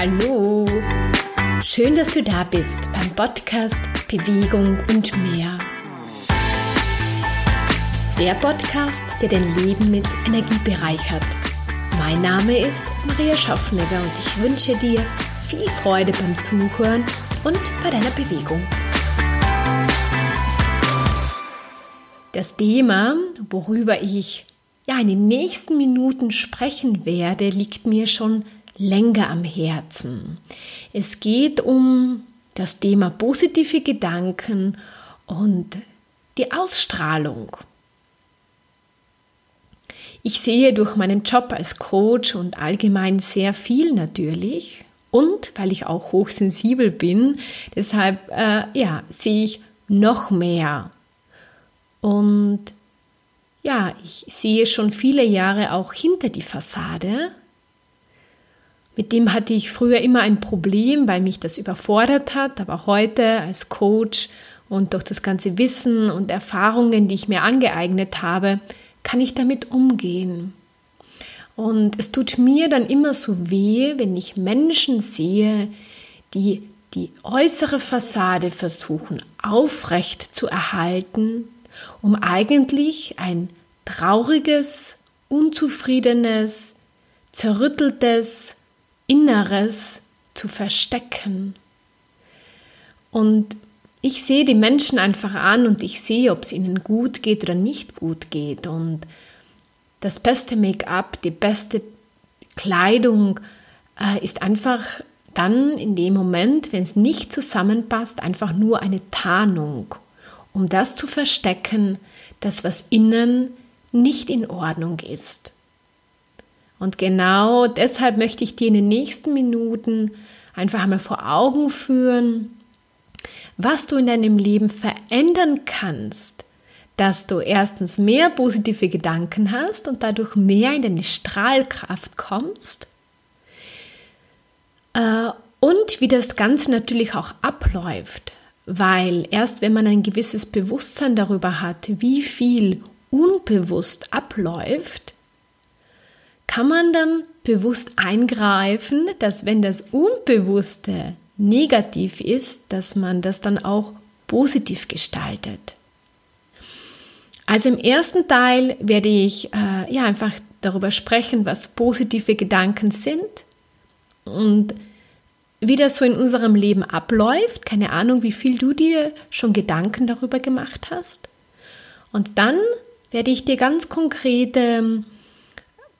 Hallo! Schön, dass du da bist beim Podcast Bewegung und mehr. Der Podcast, der dein Leben mit Energie bereichert. Mein Name ist Maria Schaffnegger und ich wünsche dir viel Freude beim Zuhören und bei deiner Bewegung. Das Thema, worüber ich ja in den nächsten Minuten sprechen werde, liegt mir schon länger am Herzen. Es geht um das Thema positive Gedanken und die Ausstrahlung. Ich sehe durch meinen Job als Coach und allgemein sehr viel natürlich und weil ich auch hochsensibel bin, deshalb äh, ja, sehe ich noch mehr. Und ja, ich sehe schon viele Jahre auch hinter die Fassade mit dem hatte ich früher immer ein Problem, weil mich das überfordert hat, aber heute als Coach und durch das ganze Wissen und Erfahrungen, die ich mir angeeignet habe, kann ich damit umgehen. Und es tut mir dann immer so weh, wenn ich Menschen sehe, die die äußere Fassade versuchen aufrecht zu erhalten, um eigentlich ein trauriges, unzufriedenes, zerrütteltes, Inneres zu verstecken. Und ich sehe die Menschen einfach an und ich sehe, ob es ihnen gut geht oder nicht gut geht. Und das beste Make-up, die beste Kleidung äh, ist einfach dann in dem Moment, wenn es nicht zusammenpasst, einfach nur eine Tarnung, um das zu verstecken, dass was innen nicht in Ordnung ist. Und genau deshalb möchte ich dir in den nächsten Minuten einfach einmal vor Augen führen, was du in deinem Leben verändern kannst, dass du erstens mehr positive Gedanken hast und dadurch mehr in deine Strahlkraft kommst. Äh, und wie das Ganze natürlich auch abläuft, weil erst wenn man ein gewisses Bewusstsein darüber hat, wie viel unbewusst abläuft, kann man dann bewusst eingreifen, dass wenn das Unbewusste negativ ist, dass man das dann auch positiv gestaltet. Also im ersten Teil werde ich äh, ja einfach darüber sprechen, was positive Gedanken sind und wie das so in unserem Leben abläuft. Keine Ahnung, wie viel du dir schon Gedanken darüber gemacht hast. Und dann werde ich dir ganz konkrete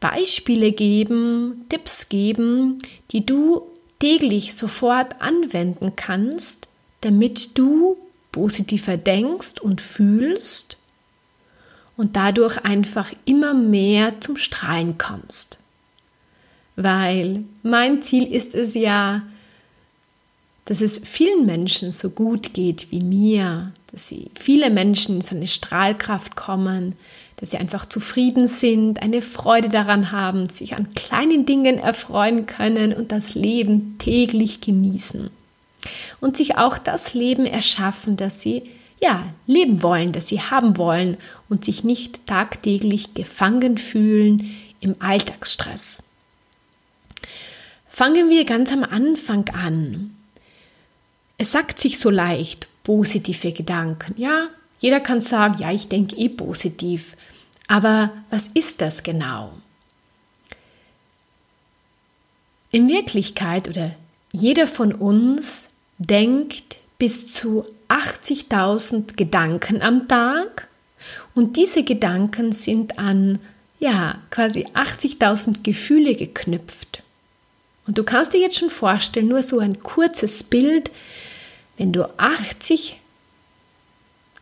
Beispiele geben, Tipps geben, die du täglich sofort anwenden kannst, damit du positiver denkst und fühlst und dadurch einfach immer mehr zum Strahlen kommst. Weil mein Ziel ist es ja, dass es vielen Menschen so gut geht wie mir, dass sie viele Menschen in so eine Strahlkraft kommen, dass sie einfach zufrieden sind, eine Freude daran haben, sich an kleinen Dingen erfreuen können und das Leben täglich genießen. Und sich auch das Leben erschaffen, das sie ja, leben wollen, das sie haben wollen und sich nicht tagtäglich gefangen fühlen im Alltagsstress. Fangen wir ganz am Anfang an. Es sagt sich so leicht, positive Gedanken. Ja, jeder kann sagen, ja, ich denke eh positiv. Aber was ist das genau? In Wirklichkeit oder jeder von uns denkt bis zu 80.000 Gedanken am Tag und diese Gedanken sind an ja, quasi 80.000 Gefühle geknüpft. Und du kannst dir jetzt schon vorstellen, nur so ein kurzes Bild, wenn du 80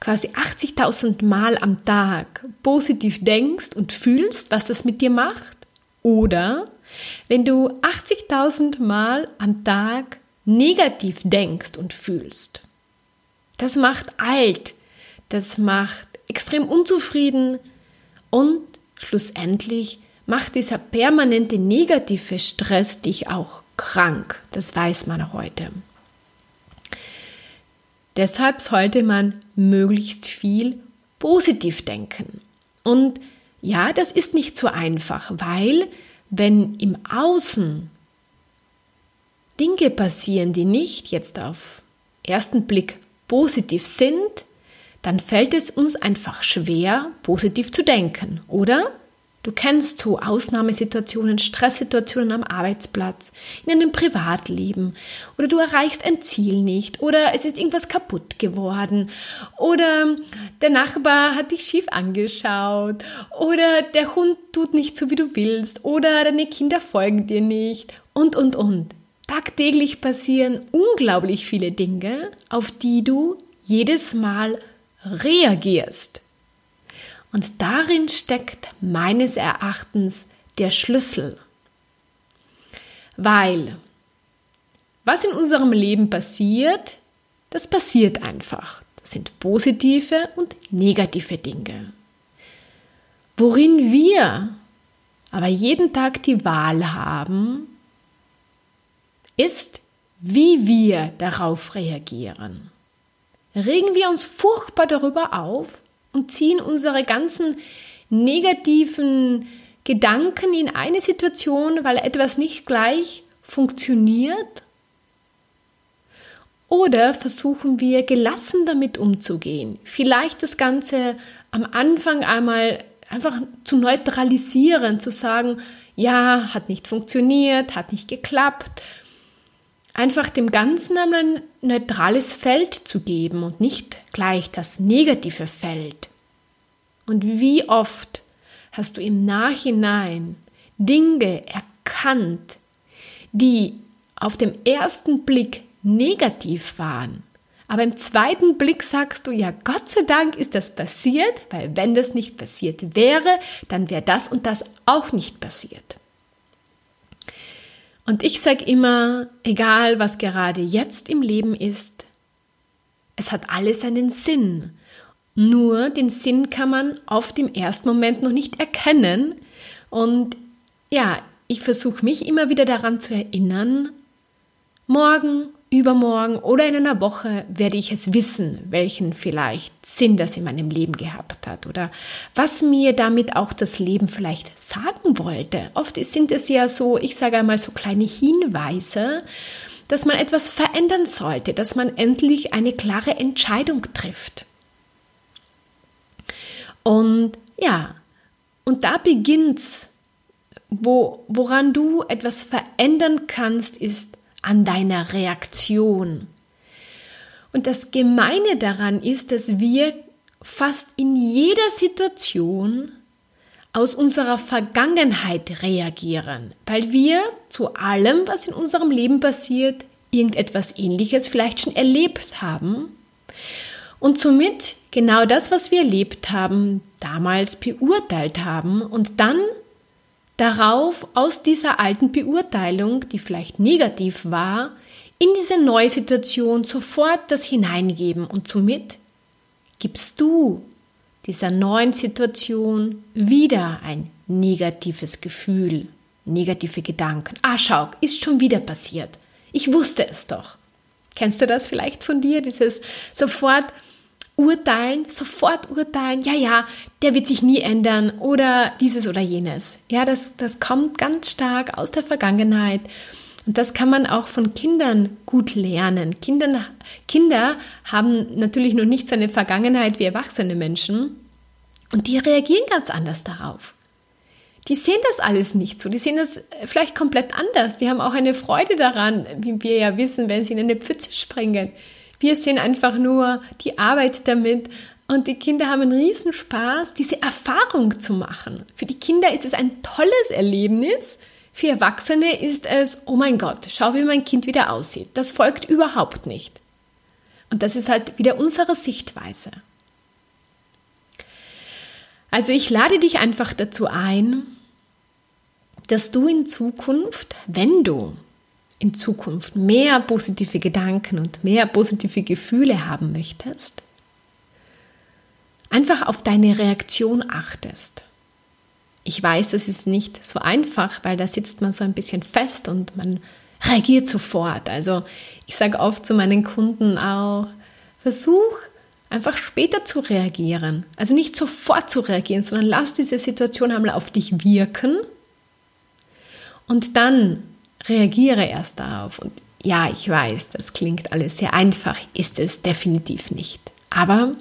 quasi 80.000 Mal am Tag positiv denkst und fühlst, was das mit dir macht. Oder wenn du 80.000 Mal am Tag negativ denkst und fühlst. Das macht alt, das macht extrem unzufrieden und schlussendlich macht dieser permanente negative Stress dich auch krank. Das weiß man heute. Deshalb sollte man möglichst viel positiv denken. Und ja, das ist nicht so einfach, weil wenn im Außen Dinge passieren, die nicht jetzt auf ersten Blick positiv sind, dann fällt es uns einfach schwer, positiv zu denken, oder? Du kennst so Ausnahmesituationen, Stresssituationen am Arbeitsplatz, in einem Privatleben. Oder du erreichst ein Ziel nicht. Oder es ist irgendwas kaputt geworden. Oder der Nachbar hat dich schief angeschaut. Oder der Hund tut nicht so, wie du willst. Oder deine Kinder folgen dir nicht. Und, und, und. Tagtäglich passieren unglaublich viele Dinge, auf die du jedes Mal reagierst. Und darin steckt meines Erachtens der Schlüssel. Weil was in unserem Leben passiert, das passiert einfach. Das sind positive und negative Dinge. Worin wir aber jeden Tag die Wahl haben, ist, wie wir darauf reagieren. Regen wir uns furchtbar darüber auf und ziehen unsere ganzen negativen Gedanken in eine Situation, weil etwas nicht gleich funktioniert? Oder versuchen wir gelassen damit umzugehen? Vielleicht das Ganze am Anfang einmal einfach zu neutralisieren, zu sagen, ja, hat nicht funktioniert, hat nicht geklappt. Einfach dem Ganzen ein neutrales Feld zu geben und nicht gleich das negative Feld. Und wie oft hast du im Nachhinein Dinge erkannt, die auf dem ersten Blick negativ waren. Aber im zweiten Blick sagst du, ja, Gott sei Dank ist das passiert, weil wenn das nicht passiert wäre, dann wäre das und das auch nicht passiert. Und ich sage immer, egal was gerade jetzt im Leben ist, es hat alles einen Sinn. Nur den Sinn kann man oft im ersten Moment noch nicht erkennen. Und ja, ich versuche mich immer wieder daran zu erinnern, morgen, übermorgen oder in einer Woche werde ich es wissen, welchen vielleicht Sinn das in meinem Leben gehabt hat oder was mir damit auch das Leben vielleicht sagen wollte. Oft sind es ja so, ich sage einmal so kleine Hinweise, dass man etwas verändern sollte, dass man endlich eine klare Entscheidung trifft. Und ja, und da beginnt's. Wo, woran du etwas verändern kannst, ist an deiner Reaktion. Und das Gemeine daran ist, dass wir fast in jeder Situation aus unserer Vergangenheit reagieren, weil wir zu allem, was in unserem Leben passiert, irgendetwas Ähnliches vielleicht schon erlebt haben und somit genau das, was wir erlebt haben, damals beurteilt haben und dann darauf aus dieser alten Beurteilung, die vielleicht negativ war, in diese neue Situation sofort das hineingeben und somit gibst du dieser neuen Situation wieder ein negatives Gefühl, negative Gedanken. Ah, schau, ist schon wieder passiert. Ich wusste es doch. Kennst du das vielleicht von dir? Dieses sofort urteilen, sofort urteilen, ja, ja, der wird sich nie ändern oder dieses oder jenes. Ja, das, das kommt ganz stark aus der Vergangenheit. Und das kann man auch von Kindern gut lernen. Kindern, Kinder haben natürlich noch nicht so eine Vergangenheit wie erwachsene Menschen und die reagieren ganz anders darauf. Die sehen das alles nicht so, die sehen das vielleicht komplett anders. Die haben auch eine Freude daran, wie wir ja wissen, wenn sie in eine Pfütze springen. Wir sehen einfach nur die Arbeit damit und die Kinder haben einen Riesenspaß, diese Erfahrung zu machen. Für die Kinder ist es ein tolles Erlebnis. Für Erwachsene ist es, oh mein Gott, schau, wie mein Kind wieder aussieht. Das folgt überhaupt nicht. Und das ist halt wieder unsere Sichtweise. Also ich lade dich einfach dazu ein, dass du in Zukunft, wenn du in Zukunft mehr positive Gedanken und mehr positive Gefühle haben möchtest, einfach auf deine Reaktion achtest. Ich weiß, es ist nicht so einfach, weil da sitzt man so ein bisschen fest und man reagiert sofort. Also ich sage oft zu meinen Kunden auch, versuch einfach später zu reagieren. Also nicht sofort zu reagieren, sondern lass diese Situation einmal auf dich wirken und dann reagiere erst darauf. Und Ja, ich weiß, das klingt alles sehr einfach, ist es definitiv nicht. Aber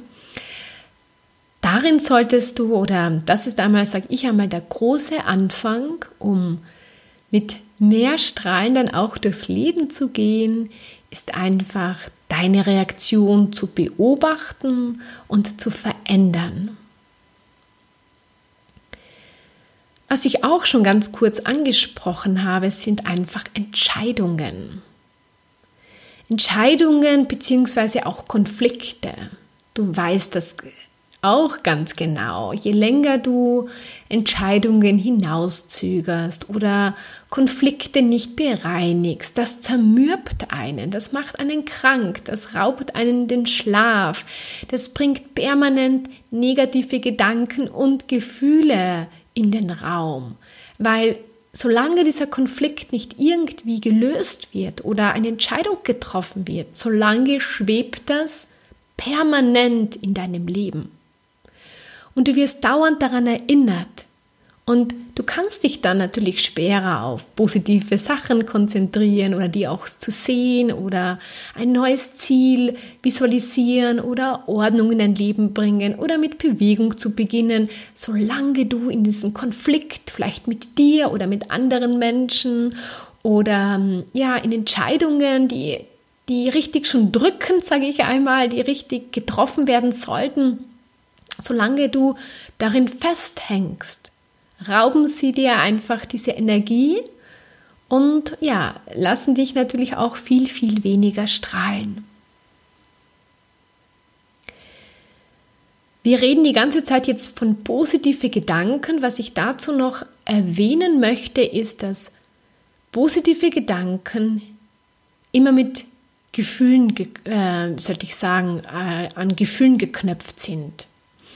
darin solltest du, oder das ist einmal, sage ich einmal, der große Anfang, um mit mehr Strahlen dann auch durchs Leben zu gehen, ist einfach deine Reaktion zu beobachten und zu verändern. Was ich auch schon ganz kurz angesprochen habe, sind einfach Entscheidungen. Entscheidungen bzw. auch Konflikte. Du weißt das auch ganz genau. Je länger du Entscheidungen hinauszögerst oder Konflikte nicht bereinigst, das zermürbt einen, das macht einen krank, das raubt einen den Schlaf, das bringt permanent negative Gedanken und Gefühle in den Raum, weil solange dieser Konflikt nicht irgendwie gelöst wird oder eine Entscheidung getroffen wird, solange schwebt das permanent in deinem Leben. Und du wirst dauernd daran erinnert. Und du kannst dich dann natürlich schwerer auf positive Sachen konzentrieren oder die auch zu sehen oder ein neues Ziel visualisieren oder Ordnung in dein Leben bringen oder mit Bewegung zu beginnen, solange du in diesem Konflikt vielleicht mit dir oder mit anderen Menschen oder ja in Entscheidungen, die die richtig schon drücken, sage ich einmal, die richtig getroffen werden sollten, solange du darin festhängst, rauben sie dir einfach diese Energie und ja, lassen dich natürlich auch viel, viel weniger strahlen. Wir reden die ganze Zeit jetzt von positive Gedanken. Was ich dazu noch erwähnen möchte, ist, dass positive Gedanken immer mit Gefühlen, äh, sollte ich sagen, äh, an Gefühlen geknöpft sind.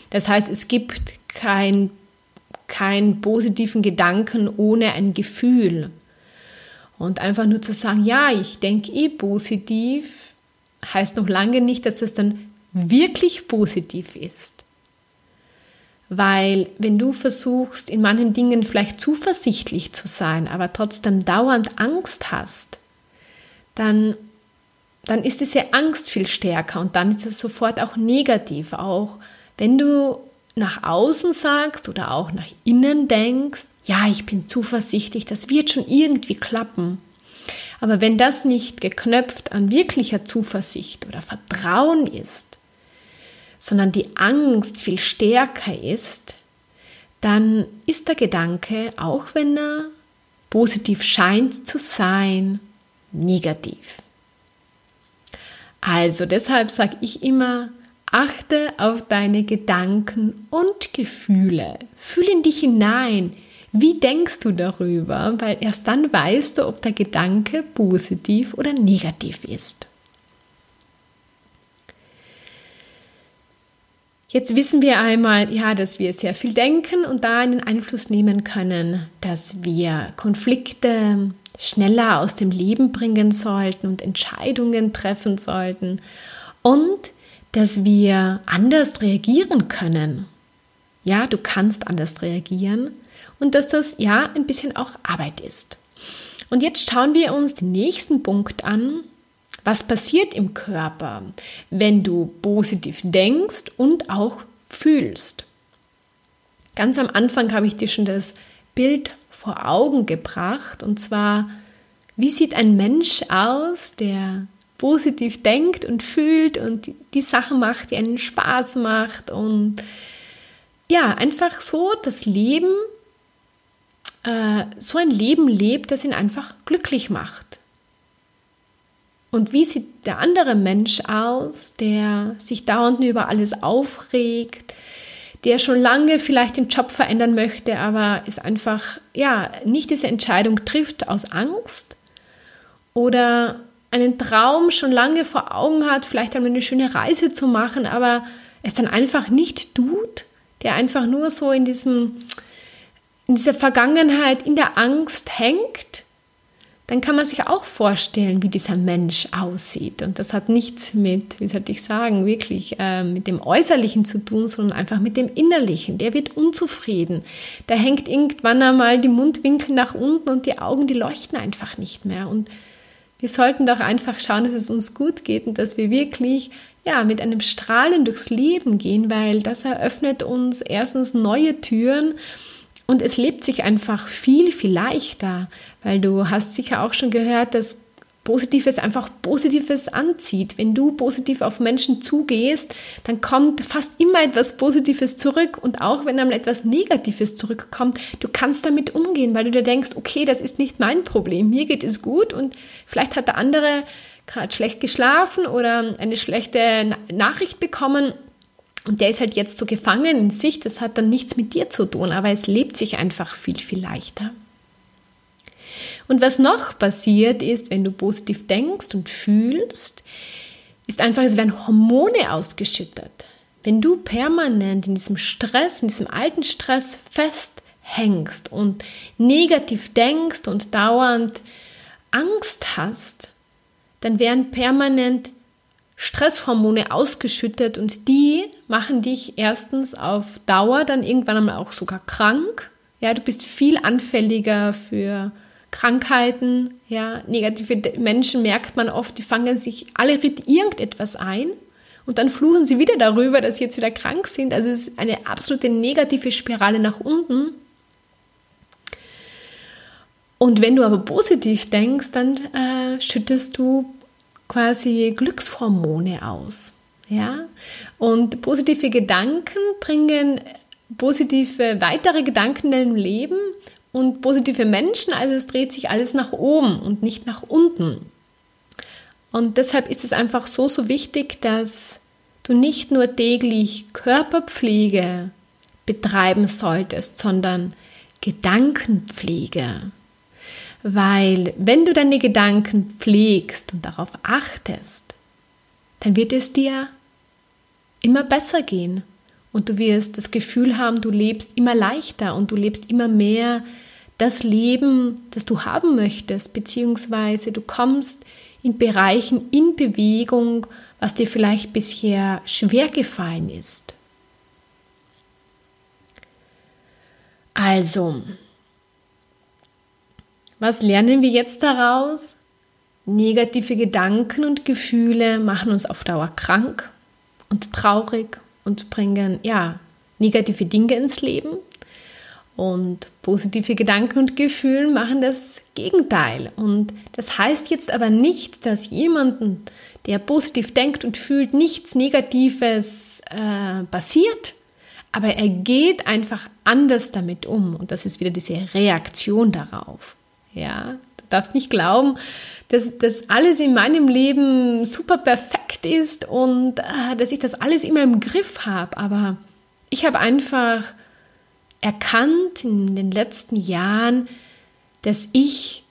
Das heißt, es gibt kein, keinen positiven Gedanken ohne ein Gefühl. Und einfach nur zu sagen, ja, ich denke eh positiv, heißt noch lange nicht, dass es dann wirklich positiv ist. Weil wenn du versuchst, in manchen Dingen vielleicht zuversichtlich zu sein, aber trotzdem dauernd Angst hast, dann, dann ist diese Angst viel stärker und dann ist es sofort auch negativ, auch wenn du nach außen sagst oder auch nach innen denkst, ja, ich bin zuversichtlich, das wird schon irgendwie klappen. Aber wenn das nicht geknöpft an wirklicher Zuversicht oder Vertrauen ist, sondern die Angst viel stärker ist, dann ist der Gedanke, auch wenn er positiv scheint zu sein, negativ. Also deshalb sage ich immer, Achte auf deine Gedanken und Gefühle. Fühl in dich hinein. Wie denkst du darüber? Weil erst dann weißt du, ob der Gedanke positiv oder negativ ist. Jetzt wissen wir einmal, ja, dass wir sehr viel denken und da einen Einfluss nehmen können, dass wir Konflikte schneller aus dem Leben bringen sollten und Entscheidungen treffen sollten und dass wir anders reagieren können. Ja, du kannst anders reagieren und dass das ja ein bisschen auch Arbeit ist. Und jetzt schauen wir uns den nächsten Punkt an. Was passiert im Körper, wenn du positiv denkst und auch fühlst? Ganz am Anfang habe ich dir schon das Bild vor Augen gebracht und zwar, wie sieht ein Mensch aus, der positiv denkt und fühlt und die Sachen macht, die einen Spaß macht und ja, einfach so das Leben, äh, so ein Leben lebt, das ihn einfach glücklich macht. Und wie sieht der andere Mensch aus, der sich dauernd über alles aufregt, der schon lange vielleicht den Job verändern möchte, aber es einfach ja nicht diese Entscheidung trifft aus Angst oder einen Traum schon lange vor Augen hat, vielleicht einmal eine schöne Reise zu machen, aber es dann einfach nicht tut, der einfach nur so in diesem in dieser Vergangenheit, in der Angst hängt, dann kann man sich auch vorstellen, wie dieser Mensch aussieht. Und das hat nichts mit, wie soll ich sagen, wirklich äh, mit dem Äußerlichen zu tun, sondern einfach mit dem Innerlichen. Der wird unzufrieden. Da hängt irgendwann einmal die Mundwinkel nach unten und die Augen, die leuchten einfach nicht mehr. Und Wir sollten doch einfach schauen, dass es uns gut geht und dass wir wirklich ja, mit einem Strahlen durchs Leben gehen, weil das eröffnet uns erstens neue Türen und es lebt sich einfach viel, viel leichter, weil du hast sicher auch schon gehört, dass Positives einfach Positives anzieht. Wenn du positiv auf Menschen zugehst, dann kommt fast immer etwas Positives zurück. Und auch wenn einmal etwas Negatives zurückkommt, du kannst damit umgehen, weil du dir denkst, okay, das ist nicht mein Problem, mir geht es gut und vielleicht hat der andere gerade schlecht geschlafen oder eine schlechte Nachricht bekommen. Und der ist halt jetzt so gefangen in sich, das hat dann nichts mit dir zu tun, aber es lebt sich einfach viel, viel leichter. Und was noch passiert ist, wenn du positiv denkst und fühlst, ist einfach, es werden Hormone ausgeschüttet. Wenn du permanent in diesem Stress, in diesem alten Stress festhängst und negativ denkst und dauernd Angst hast, dann werden permanent Stresshormone ausgeschüttet und die machen dich erstens auf Dauer dann irgendwann einmal auch sogar krank. Ja, du bist viel anfälliger für Krankheiten, ja, negative Menschen merkt man oft, die fangen sich alle irgendetwas ein und dann fluchen sie wieder darüber, dass sie jetzt wieder krank sind. Also es ist eine absolute negative Spirale nach unten. Und wenn du aber positiv denkst, dann äh, schüttest du quasi Glückshormone aus. Ja? Und positive Gedanken bringen positive weitere Gedanken in deinem Leben und positive Menschen, also es dreht sich alles nach oben und nicht nach unten. Und deshalb ist es einfach so, so wichtig, dass du nicht nur täglich Körperpflege betreiben solltest, sondern Gedankenpflege. Weil wenn du deine Gedanken pflegst und darauf achtest, dann wird es dir immer besser gehen. Und du wirst das Gefühl haben, du lebst immer leichter und du lebst immer mehr das Leben, das du haben möchtest, beziehungsweise du kommst in Bereichen in Bewegung, was dir vielleicht bisher schwer gefallen ist. Also, was lernen wir jetzt daraus? Negative Gedanken und Gefühle machen uns auf Dauer krank und traurig und bringen ja negative Dinge ins Leben. Und positive Gedanken und Gefühle machen das Gegenteil. Und das heißt jetzt aber nicht, dass jemanden, der positiv denkt und fühlt, nichts Negatives äh, passiert. Aber er geht einfach anders damit um. Und das ist wieder diese Reaktion darauf. Ja, darfst nicht glauben, dass das alles in meinem Leben super perfekt ist und äh, dass ich das alles immer im Griff habe. Aber ich habe einfach erkannt in den letzten Jahren, dass ich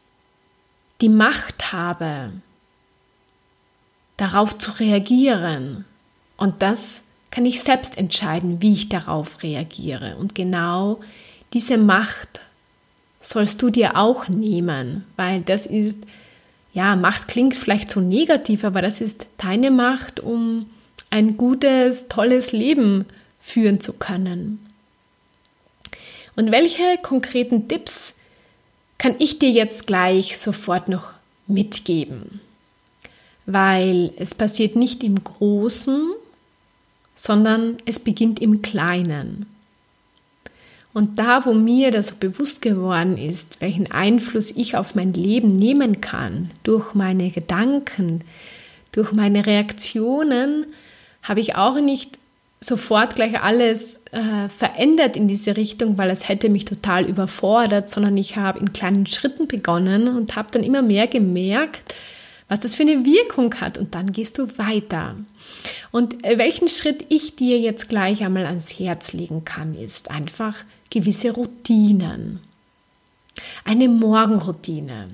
die Macht habe, darauf zu reagieren. Und das kann ich selbst entscheiden, wie ich darauf reagiere. Und genau diese Macht sollst du dir auch nehmen, weil das ist, ja, Macht klingt vielleicht so negativ, aber das ist deine Macht, um ein gutes, tolles Leben führen zu können. Und welche konkreten Tipps kann ich dir jetzt gleich sofort noch mitgeben? Weil es passiert nicht im Großen, sondern es beginnt im Kleinen. Und da, wo mir das so bewusst geworden ist, welchen Einfluss ich auf mein Leben nehmen kann, durch meine Gedanken, durch meine Reaktionen, habe ich auch nicht sofort gleich alles äh, verändert in diese Richtung, weil es hätte mich total überfordert, sondern ich habe in kleinen Schritten begonnen und habe dann immer mehr gemerkt, was das für eine Wirkung hat und dann gehst du weiter. Und äh, welchen Schritt ich dir jetzt gleich einmal ans Herz legen kann, ist einfach gewisse Routinen. Eine Morgenroutine.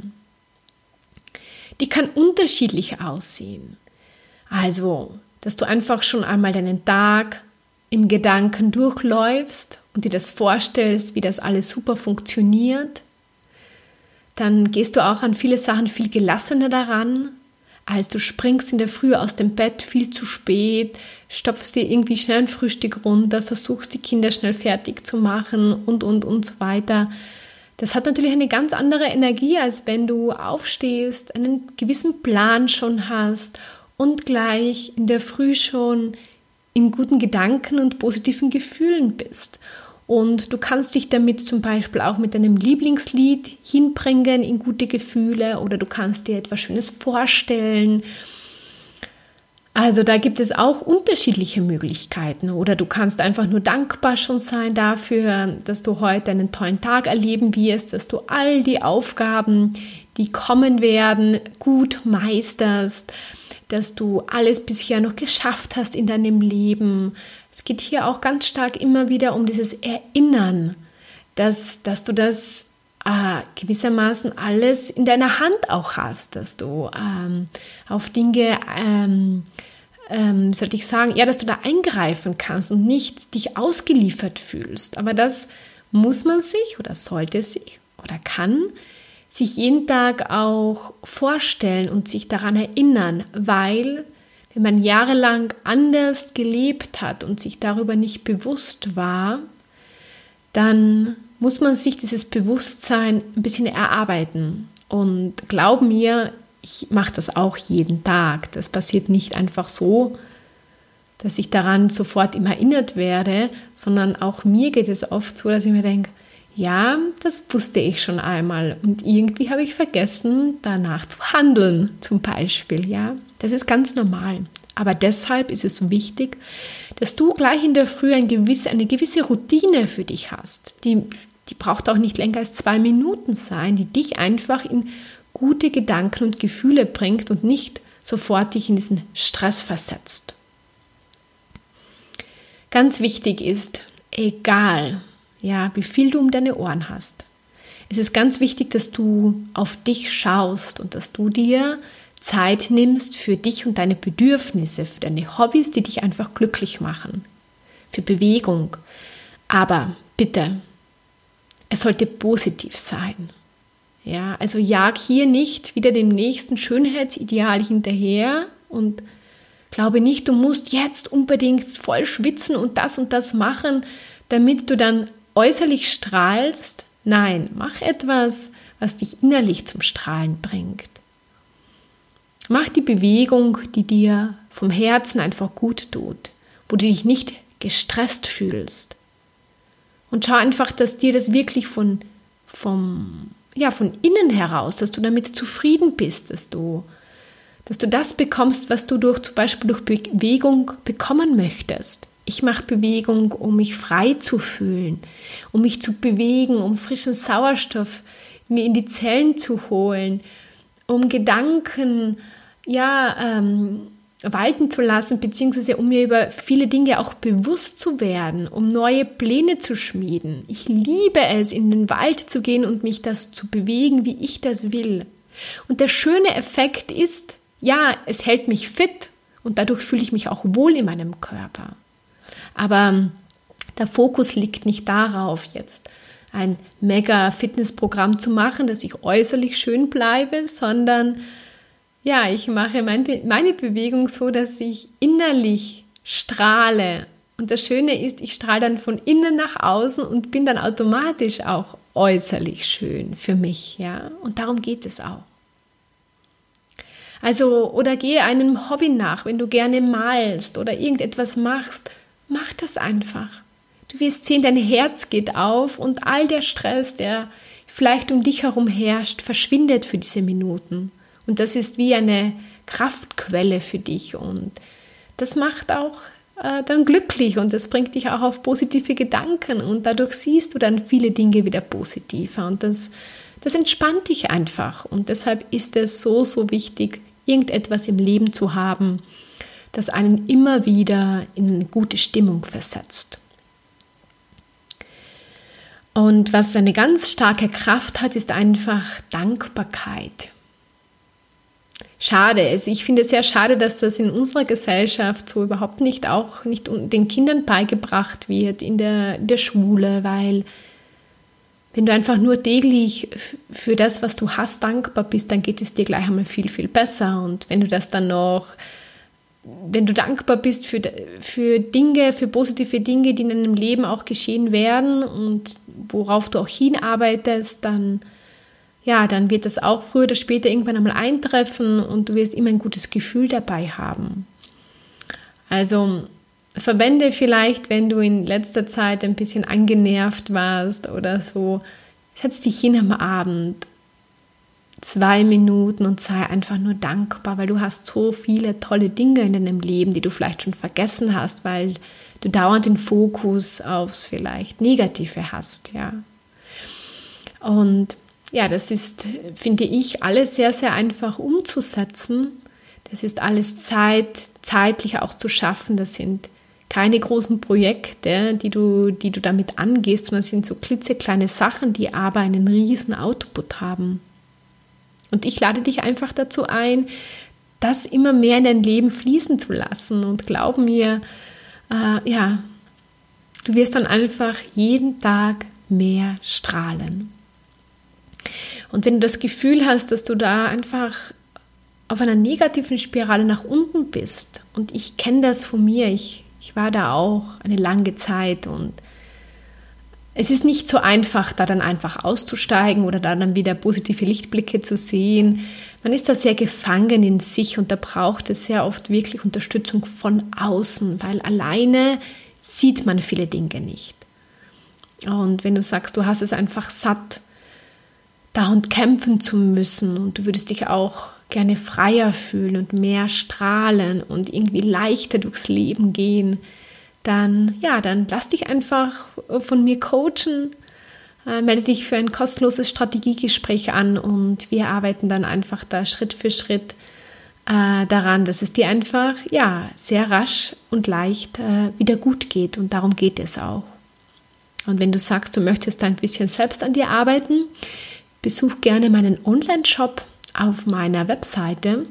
Die kann unterschiedlich aussehen. Also, dass du einfach schon einmal deinen Tag im Gedanken durchläufst und dir das vorstellst, wie das alles super funktioniert. Dann gehst du auch an viele Sachen viel gelassener daran, als du springst in der Früh aus dem Bett viel zu spät, stopfst dir irgendwie schnell ein Frühstück runter, versuchst die Kinder schnell fertig zu machen und, und, und so weiter. Das hat natürlich eine ganz andere Energie, als wenn du aufstehst, einen gewissen Plan schon hast und gleich in der Früh schon in guten Gedanken und positiven Gefühlen bist. Und du kannst dich damit zum Beispiel auch mit deinem Lieblingslied hinbringen in gute Gefühle oder du kannst dir etwas Schönes vorstellen. Also da gibt es auch unterschiedliche Möglichkeiten. Oder du kannst einfach nur dankbar schon sein dafür, dass du heute einen tollen Tag erleben wirst, dass du all die Aufgaben, die kommen werden, gut meisterst dass du alles bisher noch geschafft hast in deinem Leben. Es geht hier auch ganz stark immer wieder um dieses Erinnern, dass, dass du das äh, gewissermaßen alles in deiner Hand auch hast, dass du ähm, auf Dinge, ähm, ähm, sollte ich sagen, ja, dass du da eingreifen kannst und nicht dich ausgeliefert fühlst. Aber das muss man sich oder sollte sich oder kann sich jeden Tag auch vorstellen und sich daran erinnern, weil wenn man jahrelang anders gelebt hat und sich darüber nicht bewusst war, dann muss man sich dieses Bewusstsein ein bisschen erarbeiten. Und glaub mir, ich mache das auch jeden Tag. Das passiert nicht einfach so, dass ich daran sofort immer erinnert werde, sondern auch mir geht es oft so, dass ich mir denke, ja, das wusste ich schon einmal und irgendwie habe ich vergessen, danach zu handeln, zum Beispiel. Ja, das ist ganz normal. Aber deshalb ist es so wichtig, dass du gleich in der Früh ein gewisse, eine gewisse Routine für dich hast. Die, die braucht auch nicht länger als zwei Minuten sein, die dich einfach in gute Gedanken und Gefühle bringt und nicht sofort dich in diesen Stress versetzt. Ganz wichtig ist, egal ja, wie viel du um deine Ohren hast. Es ist ganz wichtig, dass du auf dich schaust und dass du dir Zeit nimmst für dich und deine Bedürfnisse, für deine Hobbys, die dich einfach glücklich machen, für Bewegung. Aber bitte, es sollte positiv sein. Ja, also jag hier nicht wieder dem nächsten Schönheitsideal hinterher und glaube nicht, du musst jetzt unbedingt voll schwitzen und das und das machen, damit du dann äußerlich strahlst. Nein, mach etwas, was dich innerlich zum Strahlen bringt. Mach die Bewegung, die dir vom Herzen einfach gut tut, wo du dich nicht gestresst fühlst. Und schau einfach, dass dir das wirklich von, vom, ja, von innen heraus, dass du damit zufrieden bist, dass du, dass du das bekommst, was du durch zum Beispiel durch Bewegung bekommen möchtest. Ich mache Bewegung, um mich frei zu fühlen, um mich zu bewegen, um frischen Sauerstoff mir in die Zellen zu holen, um Gedanken ja ähm, walten zu lassen, beziehungsweise um mir über viele Dinge auch bewusst zu werden, um neue Pläne zu schmieden. Ich liebe es, in den Wald zu gehen und mich das zu bewegen, wie ich das will. Und der schöne Effekt ist, ja, es hält mich fit und dadurch fühle ich mich auch wohl in meinem Körper. Aber der Fokus liegt nicht darauf, jetzt ein mega Fitnessprogramm zu machen, dass ich äußerlich schön bleibe, sondern ja, ich mache meine Bewegung so, dass ich innerlich strahle. Und das Schöne ist, ich strahle dann von innen nach außen und bin dann automatisch auch äußerlich schön für mich, ja. Und darum geht es auch. Also, oder gehe einem Hobby nach, wenn du gerne malst oder irgendetwas machst, Mach das einfach. Du wirst sehen, dein Herz geht auf und all der Stress, der vielleicht um dich herum herrscht, verschwindet für diese Minuten. Und das ist wie eine Kraftquelle für dich und das macht auch äh, dann glücklich und das bringt dich auch auf positive Gedanken und dadurch siehst du dann viele Dinge wieder positiver und das, das entspannt dich einfach und deshalb ist es so, so wichtig, irgendetwas im Leben zu haben, das einen immer wieder in eine gute Stimmung versetzt. Und was eine ganz starke Kraft hat, ist einfach Dankbarkeit. Schade, also ich finde es sehr schade, dass das in unserer Gesellschaft so überhaupt nicht auch nicht den Kindern beigebracht wird in der, der Schule, weil wenn du einfach nur täglich für das, was du hast, dankbar bist, dann geht es dir gleich einmal viel, viel besser. Und wenn du das dann noch wenn du dankbar bist für, für Dinge, für positive Dinge, die in deinem Leben auch geschehen werden und worauf du auch hinarbeitest, dann, ja, dann wird das auch früher oder später irgendwann einmal eintreffen und du wirst immer ein gutes Gefühl dabei haben. Also verwende vielleicht, wenn du in letzter Zeit ein bisschen angenervt warst oder so, setz dich hin am Abend zwei Minuten und sei einfach nur dankbar, weil du hast so viele tolle Dinge in deinem Leben, die du vielleicht schon vergessen hast, weil du dauernd den Fokus aufs vielleicht Negative hast, ja. Und ja, das ist, finde ich, alles sehr, sehr einfach umzusetzen. Das ist alles Zeit, zeitlich auch zu schaffen. Das sind keine großen Projekte, die du, die du damit angehst, sondern es sind so klitzekleine Sachen, die aber einen riesen Output haben. Und ich lade dich einfach dazu ein, das immer mehr in dein Leben fließen zu lassen. Und glaub mir, äh, ja, du wirst dann einfach jeden Tag mehr strahlen. Und wenn du das Gefühl hast, dass du da einfach auf einer negativen Spirale nach unten bist, und ich kenne das von mir, ich, ich war da auch eine lange Zeit und es ist nicht so einfach, da dann einfach auszusteigen oder da dann wieder positive Lichtblicke zu sehen. Man ist da sehr gefangen in sich und da braucht es sehr oft wirklich Unterstützung von außen, weil alleine sieht man viele Dinge nicht. Und wenn du sagst, du hast es einfach satt, da und kämpfen zu müssen und du würdest dich auch gerne freier fühlen und mehr strahlen und irgendwie leichter durchs Leben gehen, dann ja, dann lass dich einfach von mir coachen. Äh, melde dich für ein kostenloses Strategiegespräch an und wir arbeiten dann einfach da Schritt für Schritt äh, daran, dass es dir einfach ja sehr rasch und leicht äh, wieder gut geht und darum geht es auch. Und wenn du sagst, du möchtest da ein bisschen selbst an dir arbeiten, besuch gerne meinen Online-Shop auf meiner Webseite.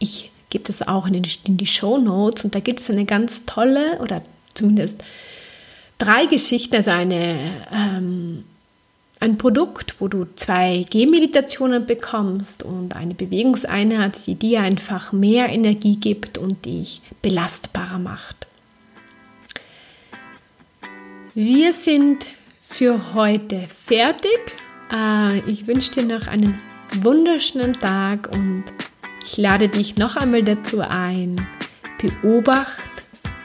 Ich gibt es auch in, in die Show Notes und da gibt es eine ganz tolle oder zumindest drei Geschichten, also eine, ähm, ein Produkt, wo du zwei Gehmeditationen bekommst und eine Bewegungseinheit, die dir einfach mehr Energie gibt und dich belastbarer macht. Wir sind für heute fertig. Äh, ich wünsche dir noch einen wunderschönen Tag und ich lade dich noch einmal dazu ein. Beobacht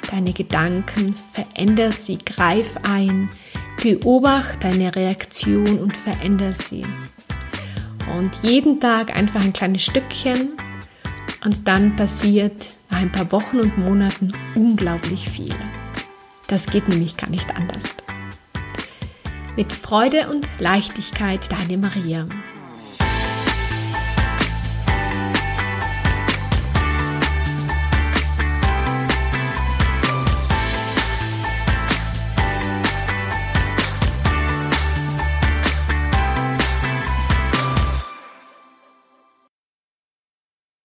deine Gedanken, veränder sie, greif ein, beobacht deine Reaktion und veränder sie. Und jeden Tag einfach ein kleines Stückchen und dann passiert nach ein paar Wochen und Monaten unglaublich viel. Das geht nämlich gar nicht anders. Mit Freude und Leichtigkeit, deine Maria.